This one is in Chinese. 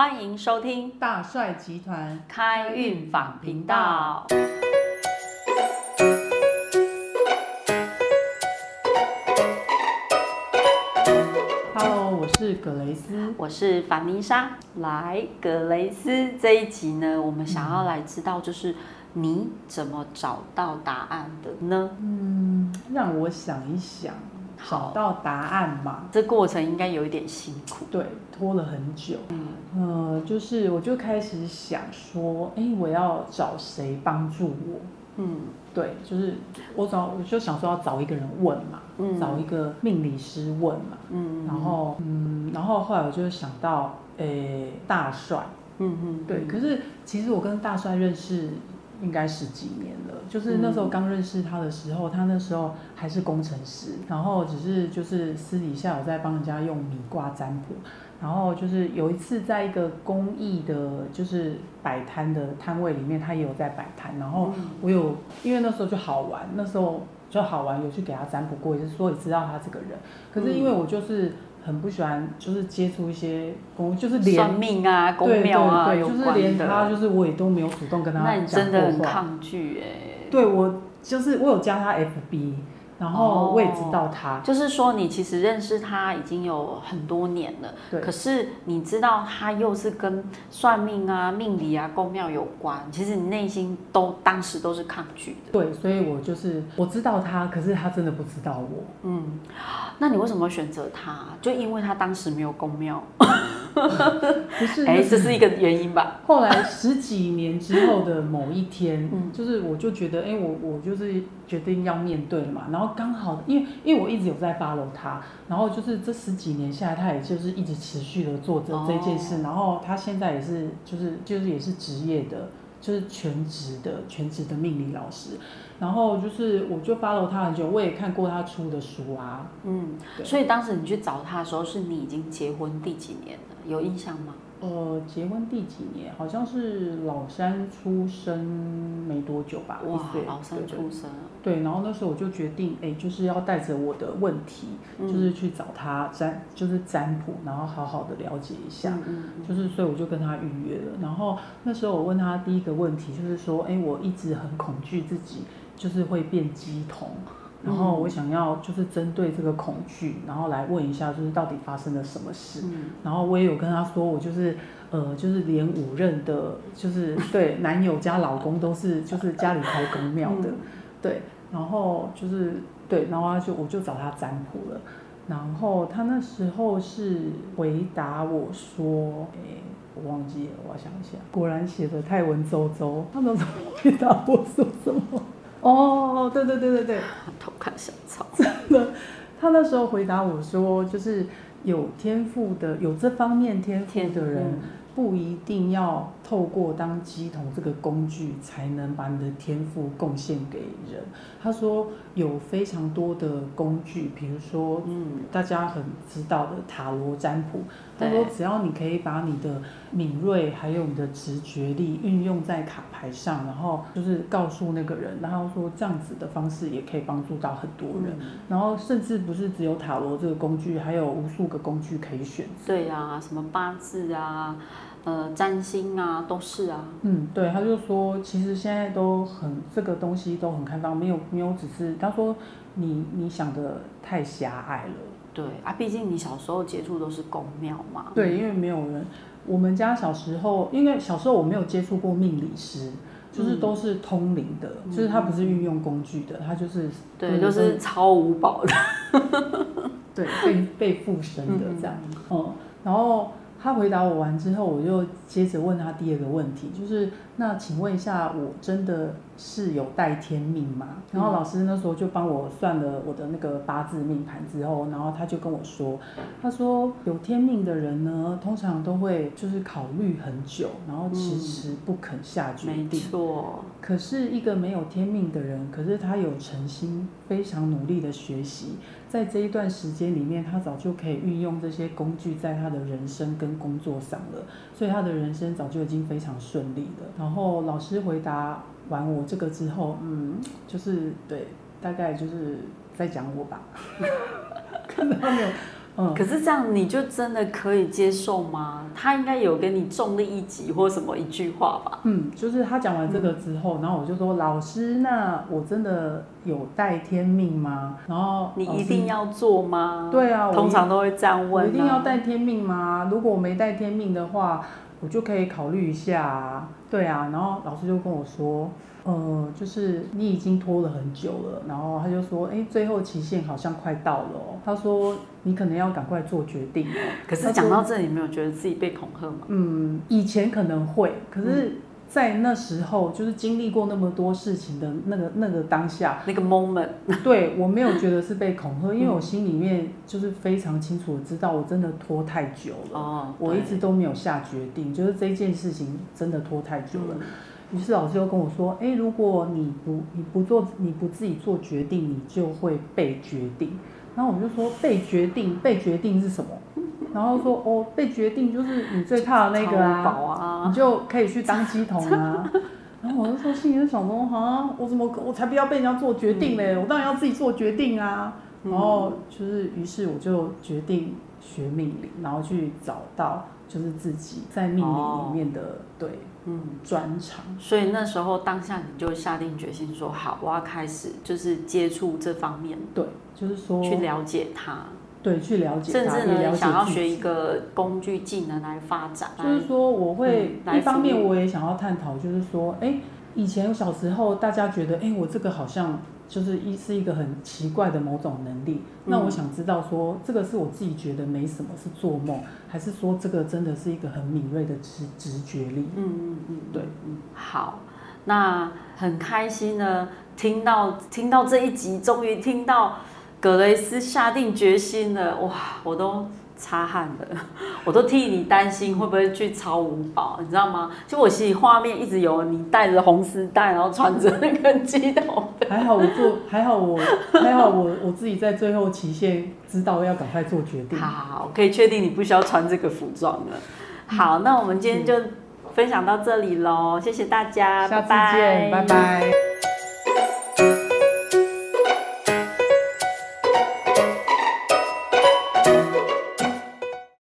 欢迎收听大帅集团开运访频道。，Hello，我是葛雷斯。我是凡妮莎，来葛雷斯这一集呢，我们想要来知道，就是你怎么找到答案的呢？嗯，让我想一想，好找到答案嘛。这过程应该有一点辛苦。对，拖了很久。嗯呃，就是我就开始想说，哎，我要找谁帮助我？嗯对，就是我找，我就想说要找一个人问嘛，嗯找一个命理师问嘛。嗯，然后，嗯，然后后来我就想到，诶，大帅。嗯嗯对，可是其实我跟大帅认识应该十几年了，就是那时候刚认识他的时候，他那时候还是工程师，然后只是就是私底下有在帮人家用米卦占卜，然后就是有一次在一个公益的，就是摆摊的摊位里面，他也有在摆摊，然后我有因为那时候就好玩，那时候就好玩，有去给他占卜过，也是说也知道他这个人，可是因为我就是。很不喜欢，就是接触一些公，就是连算命啊、宫对庙啊对对，就是有关连他，就是我也都没有主动跟他那你讲真的很过话。抗拒哎。对我就是我有加他 FB，然后我也知道他，就是说，你其实认识他已经有很多年了，对可是你知道他又是跟算命啊、命理啊、宫庙有关，其实你内心都当时都是抗拒的。对，所以我就是我知道他，可是他真的不知道我。嗯，那你为什么会选择他？就因为他当时没有宫庙，不是，哎、那这是一个原因吧？后来十几年之后的某一天，嗯就是我就觉得，哎、我我就是决定要面对了嘛。然后刚好，因为因为我一直有在 follow 他，然后就是这十几年下来，他也就是一直持续的做着这件事。哦然后他现在也是就是就是也是职业的，就是全职的全职的命理老师。然后就是我就 follow 他很久，我也看过他出的书啊。嗯，所以当时你去找他的时候，是你已经结婚第几年了？有印象吗？呃，结婚第几年？好像是老三出生没多久吧，哇一岁，老三对对出生了，对，然后那时候我就决定，哎，就是要带着我的问题，嗯就是去找他占，就是占卜，然后好好的了解一下。嗯嗯嗯就是，所以我就跟他预约了。然后那时候我问他第一个问题，就是说，哎，我一直很恐惧自己就是会变鸡童，然后嗯我想要就是针对这个恐惧，然后来问一下，就是到底发生了什么事。嗯然后我也有跟他说，我就是呃，就是连五任的，就是 对男友加老公都是，就是家里开公庙的，嗯对，然后就是对，然后他就我就找他占卜了，然后他那时候是回答我说，诶，我忘记了，我要想一下，果然写的太文绉绉，他那时候回答我说什么？哦，对对对对对，偷看小草，他那时候回答我说，就是有天赋的，有这方面天赋的人，嗯不一定要透过当鸡童这个工具才能把你的天赋贡献给人。他说有非常多的工具，比如说嗯大家很知道的塔罗占卜。他说只要你可以把你的敏锐还有你的直觉力运用在卡牌上，然后就是告诉那个人，然后说这样子的方式也可以帮助到很多人。嗯然后甚至不是只有塔罗这个工具，还有无数个工具可以选择。对啊，什么八字啊，呃，占星啊，都是啊。嗯，对，他就说，其实现在都很这个东西都很开放，没有没有只是他说你你想的太狭隘了。对啊，毕竟你小时候接触都是宫庙嘛。对，因为没有人，我们家小时候，因为小时候我没有接触过命理师，就是嗯都是通灵的，就是他不是运用工具的，他就是对，对都是超五宝的。对被被附身的这样。嗯，然后他回答我完之后，我就接着问他第二个问题，就是那请问一下，我真的是有带天命吗？然后老师那时候就帮我算了我的那个八字命盘之后，然后他就跟我说，他说有天命的人呢，通常都会就是考虑很久，然后迟迟不肯下决没定。错，可是一个没有天命的人，可是他有诚心，非常努力的学习，在这一段时间里面，他早就可以运用这些工具在他的人生跟工作上了，所以他的人生早就已经非常顺利了。然后老师回答完我这个之后，嗯，就是对，大概就是在讲我吧，看到没有。嗯，可是这样你就真的可以接受吗？他应该有给你重力一击或什么一句话吧？嗯，就是他讲完这个之后，然后我就说老师，那我真的有带天命吗？然后你一定要做吗？对啊，我通常都会这样问、啊。我一定要带天命吗？如果我没带天命的话，我就可以考虑一下啊。对啊，然后老师就跟我说，呃，就是你已经拖了很久了，然后他就说，哎，最后期限好像快到了哦。他说你可能要赶快做决定哦。可是讲到这里，没有觉得自己被恐吓吗？嗯，以前可能会，可是。在那时候，就是经历过那么多事情的那个那个当下，那个 moment，对我没有觉得是被恐吓，因为我心里面就是非常清楚的知道，我真的拖太久了。哦，我一直都没有下决定，就是这件事情真的拖太久了。于是老师又跟我说：“哎，如果你不你不做你不自己做决定，你就会被决定。”然后我就说：“被决定，被决定是什么？”然后说哦，被决定就是你最怕的那个啊，你就可以去当鸡童啊。然后我就说心里就想说，哈，我怎么我才不要被人家做决定嘞？我当然要自己做决定啊。然后就是，于是我就决定学命理，然后去找到就是自己在命理里面的对嗯专长。所以那时候当下你就下定决心说，好，我要开始就是接触这方面，对，就是说去了解它。对，去了解，甚至呢，想要学一个工具技能来发展。就是说，我会一方面我也想要探讨，就是说，哎，以前小时候大家觉得，哎，我这个好像就是一是一个很奇怪的某种能力。那我想知道，说这个是我自己觉得没什么，是做梦，还是说这个真的是一个很敏锐的直直觉力？嗯嗯嗯，对，嗯，好，那很开心呢，听到听到这一集，终于听到。格雷斯下定决心了，哇，我都擦汗的，我都替你担心会不会去超五宝，你知道吗？就我心里画面一直有你带着红丝带，然后穿着那个机头。还好我做，还好我，还好我我自己在最后期限知道要赶快做决定。好可以确定你不需要穿这个服装了。好，那我们今天就分享到这里喽，谢谢大家，下次见，拜拜。